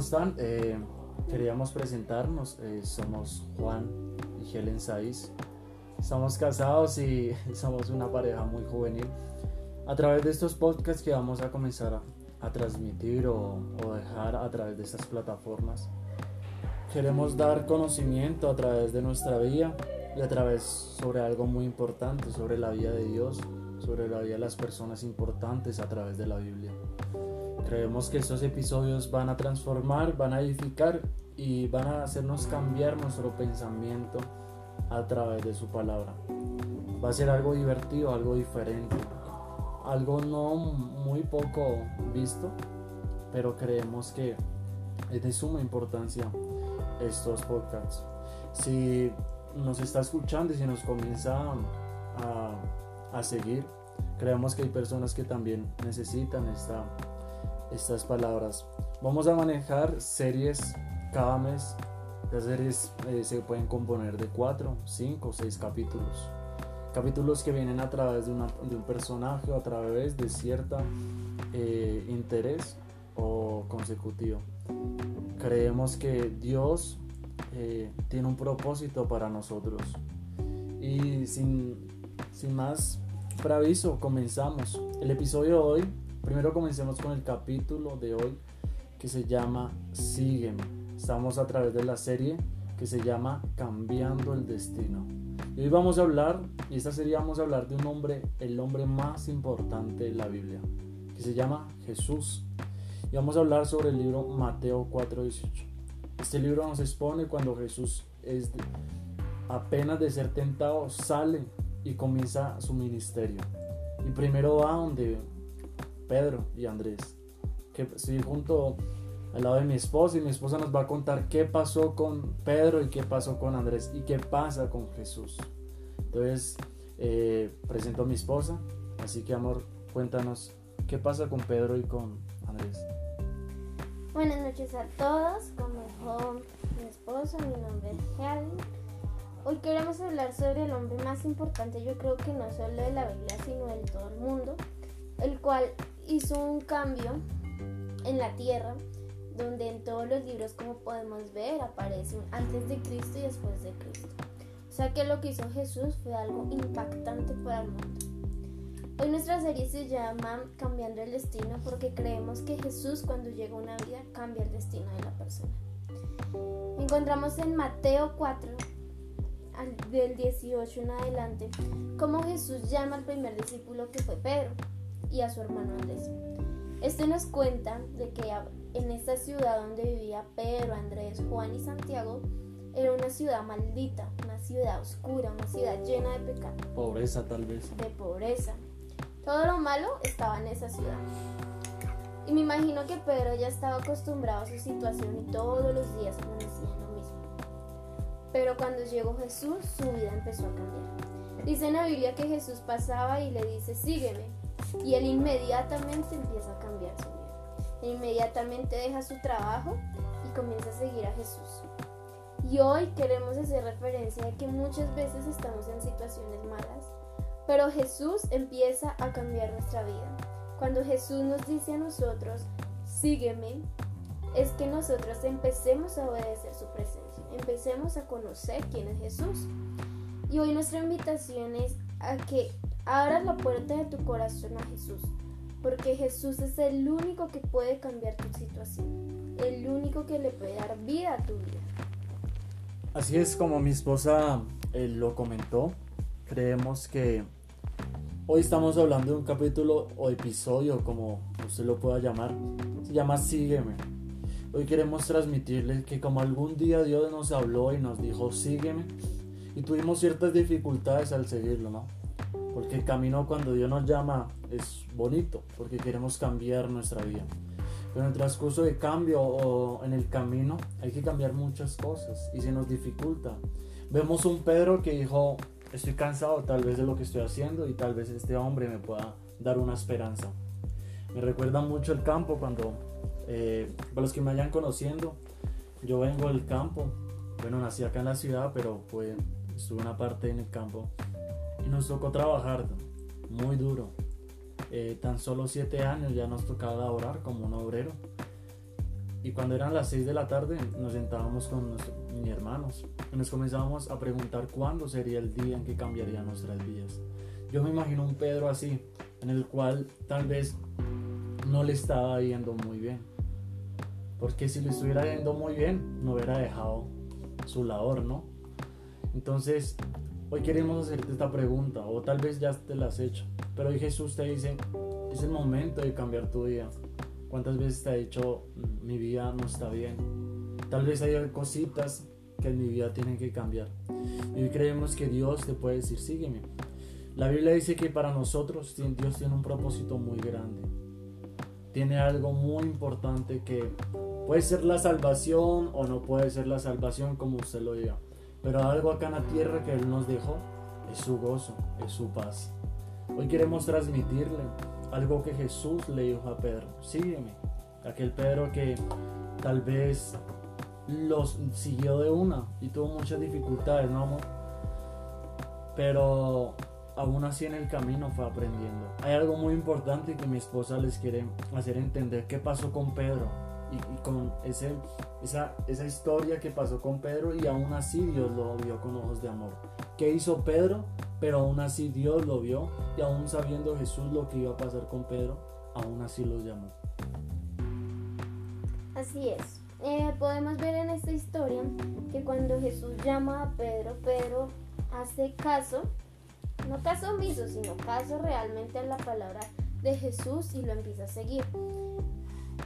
están? Eh, queríamos presentarnos. Eh, somos Juan y Helen Saiz. Estamos casados y somos una pareja muy juvenil. A través de estos podcasts que vamos a comenzar a, transmitir o, o dejar a través de estas plataformas, queremos dar conocimiento a través de nuestra vida y a través sobre algo muy importante, sobre la vida de Dios, sobre la vida de las personas importantes a través de la Biblia. Creemos que estos episodios van a transformar, van a edificar y van a hacernos cambiar nuestro pensamiento a través de su palabra. Va a ser algo divertido, algo diferente, algo no muy poco visto, pero creemos que es de suma importancia estos podcasts. Si nos está escuchando y si nos comienza a, a seguir, creemos que hay personas que también necesitan esta estas palabras. Vamos a manejar series cada mes. Las series eh, se pueden componer de 4, 5, 6 capítulos. Capítulos que vienen a través de, un personaje o a través de cierto eh, interés o consecutivo. Creemos que Dios eh, tiene un propósito para nosotros. Y sin, sin más preaviso, comenzamos. El episodio de hoy Primero comencemos con el capítulo de hoy que se llama Sígueme. Estamos a través de la serie que se llama Cambiando el Destino. Y hoy vamos a hablar, y esta serie vamos a hablar de un hombre, el hombre más importante de la Biblia, que se llama Jesús. Y vamos a hablar sobre el libro Mateo 4:18. Este libro nos expone cuando Jesús es apenas de ser tentado, sale y comienza su ministerio. Y primero va donde Pedro y Andrés. Que estoy junto al lado de mi esposa y mi esposa nos va a contar qué pasó con Pedro y qué pasó con Andrés y qué pasa con Jesús. Entonces, eh, presento a mi esposa, así que amor, cuéntanos qué pasa con Pedro y con Andrés. Buenas noches a todos, como dijo mi esposa, mi nombre es Helen. Hoy queremos hablar sobre el hombre más importante, yo creo que no solo de la Biblia, sino de todo el mundo, el cual hizo un cambio en la tierra donde en todos los libros como podemos ver aparece un antes de Cristo y después de Cristo. O sea que lo que hizo Jesús fue algo impactante para el mundo. Hoy nuestra serie se llama Cambiando el Destino porque creemos que Jesús cuando llega a una vida cambia el destino de la persona. Encontramos en Mateo 4, del 18 en adelante, cómo Jesús llama al primer discípulo que fue Pedro y a su hermano Andrés. Este nos cuenta de que en esta ciudad donde vivía Pedro, Andrés, Juan y Santiago, era una ciudad maldita, una ciudad oscura, una ciudad llena de pecado. Pobreza tal vez. De pobreza. Todo lo malo estaba en esa ciudad. Y me imagino que Pedro ya estaba acostumbrado a su situación y todos los días amanecía lo mismo. Pero cuando llegó Jesús, su vida empezó a cambiar. Dice en la Biblia que Jesús pasaba y le dice, sígueme y él inmediatamente empieza a cambiar su vida. inmediatamente deja su trabajo y comienza a seguir a Jesús. Y hoy queremos hacer referencia a que muchas veces estamos en situaciones malas, pero Jesús empieza a cambiar nuestra vida. Cuando Jesús nos dice a nosotros, sígueme, es que nosotros empecemos a obedecer su presencia, empecemos a conocer quién es Jesús. Y hoy nuestra invitación es a que Abras la puerta de tu corazón a Jesús, porque Jesús es el único que puede cambiar tu situación, el único que le puede dar vida a tu vida. Así es como mi esposa eh, lo comentó, creemos que hoy estamos hablando de un capítulo o episodio, como usted lo pueda llamar, se llama Sígueme. Hoy queremos transmitirles que como algún día Dios nos habló y nos dijo sígueme, y tuvimos ciertas dificultades al seguirlo, ¿no? Porque el camino cuando Dios nos llama es bonito, porque queremos cambiar nuestra vida. Pero en el transcurso de cambio o en el camino hay que cambiar muchas cosas y se nos dificulta. Vemos un Pedro que dijo, estoy cansado tal vez de lo que estoy haciendo y tal vez este hombre me pueda dar una esperanza. Me recuerda mucho el campo cuando, eh, para los que me vayan conociendo, yo vengo del campo. Bueno, nací acá en la ciudad, pero pues estuve una parte en el campo nos tocó trabajar muy duro. Eh, tan solo siete años ya nos tocaba laborar como un obrero. y cuando eran las 6 de la tarde nos sentábamos con mis hermanos y nos comenzábamos a preguntar cuándo sería el día en que cambiaría nuestras vidas. Yo me imagino un Pedro así, en el cual tal vez no le estaba yendo muy bien. Porque si le estuviera yendo muy bien, no hubiera dejado su labor, ¿no? Entonces, hoy queremos hacerte esta pregunta, o tal vez ya te la has hecho, pero hoy Jesús te dice, es el momento de cambiar tu vida. ¿Cuántas veces te ha dicho, mi vida no está bien? Tal vez hay cositas que en mi vida tienen que cambiar. Y hoy creemos que Dios te puede decir, sígueme. La Biblia dice que para nosotros Dios tiene un propósito muy grande. Tiene algo muy importante que puede ser la salvación o no puede ser la salvación como usted lo diga. Pero algo acá en la tierra que Él nos dejó es su gozo, es su paz. Hoy queremos transmitirle algo que Jesús le dijo a Pedro. Sígueme. Aquel Pedro que tal vez los siguió de una y tuvo muchas dificultades, ¿no, amor? Pero aún así en el camino fue aprendiendo. Hay algo muy importante que mi esposa les quiere hacer entender. ¿Qué pasó con Pedro? Y, con esa, esa historia que pasó con Pedro y aún así Dios lo vio con ojos de amor. ¿Qué hizo Pedro? Pero aún así Dios lo vio y aún sabiendo Jesús lo que iba a pasar con Pedro, aún así los llamó. Así es. Eh, podemos ver en esta historia que cuando Jesús llama a Pedro, Pedro hace caso no caso omiso, sino caso realmente a la palabra de Jesús y lo empieza a seguir.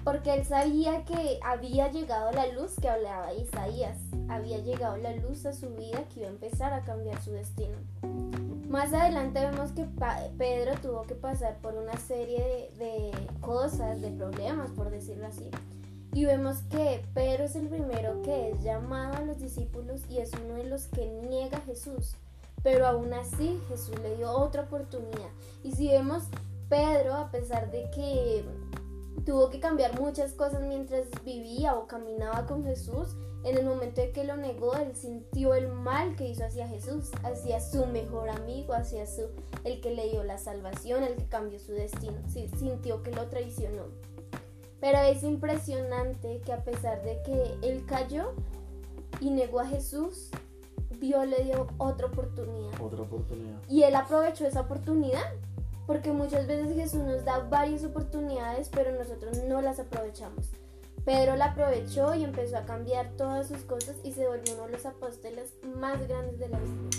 Porque él sabía que había llegado la luz que hablaba Isaías, había llegado la luz a su vida que iba a empezar a cambiar su destino. Más adelante vemos que Pedro tuvo que pasar por una serie de, cosas, de problemas, por decirlo así. Y vemos que Pedro es el primero que es llamado a los discípulos y es uno de los que niega a Jesús. Pero aún así Jesús le dio otra oportunidad. Y si vemos Pedro, a pesar de que tuvo que cambiar muchas cosas mientras vivía o caminaba con Jesús, en el momento de que lo negó, él sintió el mal que hizo hacia Jesús, hacia su mejor amigo, hacia su, el que le dio la salvación, el que cambió su destino. Sí, sintió que lo traicionó. Pero es impresionante que a pesar de que él cayó y negó a Jesús, Dios le dio otra oportunidad. Otra oportunidad. Y él aprovechó esa oportunidad. Porque muchas veces Jesús nos da varias oportunidades, pero nosotros no las aprovechamos. Pedro la aprovechó y empezó a cambiar todas sus cosas y se volvió uno de los apóstoles más grandes de la Biblia.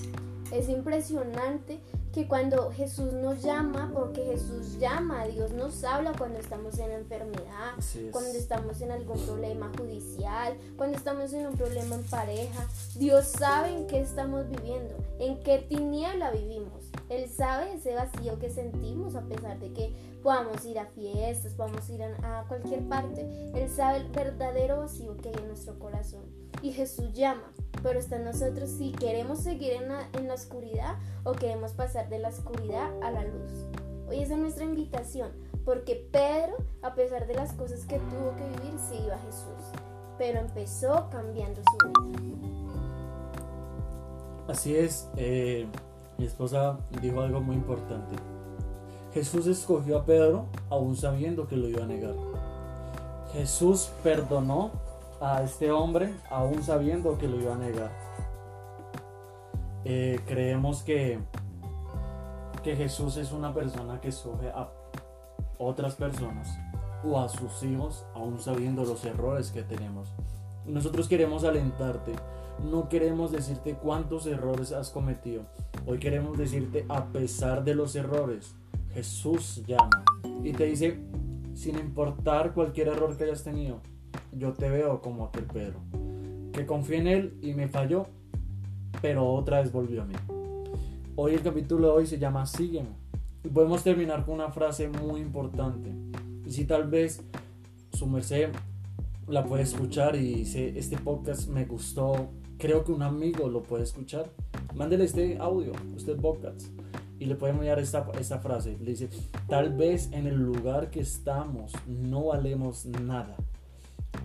Es impresionante que cuando Jesús nos llama, porque Jesús llama, Dios nos habla cuando estamos en enfermedad, cuando estamos en algún problema judicial, cuando estamos en un problema en pareja. Dios sabe en qué estamos viviendo, en qué tiniebla vivimos. Él sabe ese vacío que sentimos a pesar de que podamos ir a fiestas, podamos ir a cualquier parte. Él sabe el verdadero vacío que hay en nuestro corazón. Y Jesús llama pero está en nosotros si queremos seguir en la, en la oscuridad o queremos pasar de la oscuridad a la luz. Hoy es nuestra invitación, porque Pedro, a pesar de las cosas que tuvo que vivir, se iba a Jesús, pero empezó cambiando su vida. Así es, eh, mi esposa dijo algo muy importante. Jesús escogió a Pedro aún sabiendo que lo iba a negar. Jesús perdonó a este hombre aún sabiendo que lo iba a negar. Eh, creemos que, que Jesús es una persona que escoge a otras personas o a sus hijos aún sabiendo los errores que tenemos. Nosotros queremos alentarte, no queremos decirte cuántos errores has cometido. Hoy queremos decirte a pesar de los errores, Jesús llama y te dice, sin importar cualquier error que hayas tenido, yo te veo como aquel Pedro, que confié en él y me falló, pero otra vez volvió a mí. Hoy el capítulo de hoy se llama Sígueme. Y podemos terminar con una frase muy importante. Y si tal vez su merced la puede escuchar y dice, este podcast me gustó, creo que un amigo lo puede escuchar, mándele este audio, usted podcast, y le puede enviar esta, esta frase. Le dice, tal vez en el lugar que estamos no valemos nada,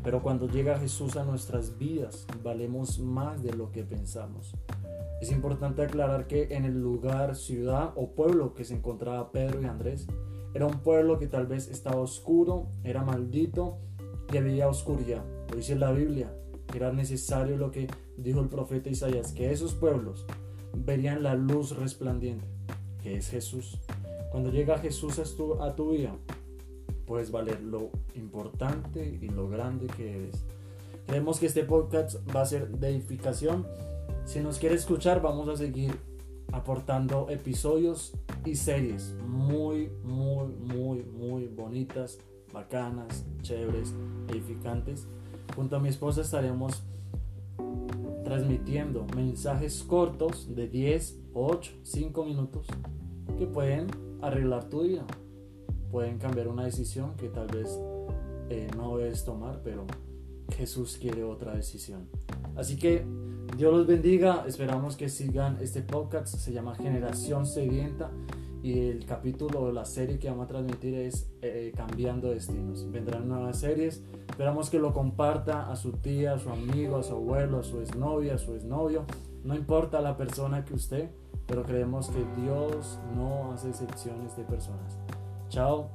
pero cuando llega Jesús a nuestras vidas, valemos más de lo que pensamos. Es importante aclarar que en el lugar, ciudad o pueblo que se encontraba Pedro y Andrés, era un pueblo que tal vez estaba oscuro, era maldito y había oscuridad. Lo dice la Biblia, era necesario lo que dijo el profeta Isaías, que esos pueblos verían la luz resplandiente, que es Jesús. Cuando llega Jesús a tu, a tu vida, puedes valer lo importante y lo grande que eres. Creemos que este podcast va a ser de edificación. Si nos quiere escuchar, vamos a seguir aportando episodios y series muy, muy, muy, muy bonitas, bacanas, chéveres, edificantes. Junto a mi esposa estaremos transmitiendo mensajes cortos de 10, 8, 5 minutos que pueden arreglar tu vida. Pueden cambiar una decisión que tal vez eh, no debes tomar, pero Jesús quiere otra decisión. Así que Dios los bendiga. Esperamos que sigan este podcast. Se llama Generación Sedienta. Y el capítulo de la serie que vamos a transmitir es eh, Cambiando Destinos. Vendrán nuevas series. Esperamos que lo comparta a su tía, a su amigo, a su abuelo, a su exnovia, a su exnovio. No importa la persona que usted, pero creemos que Dios no hace excepciones de personas. Chao.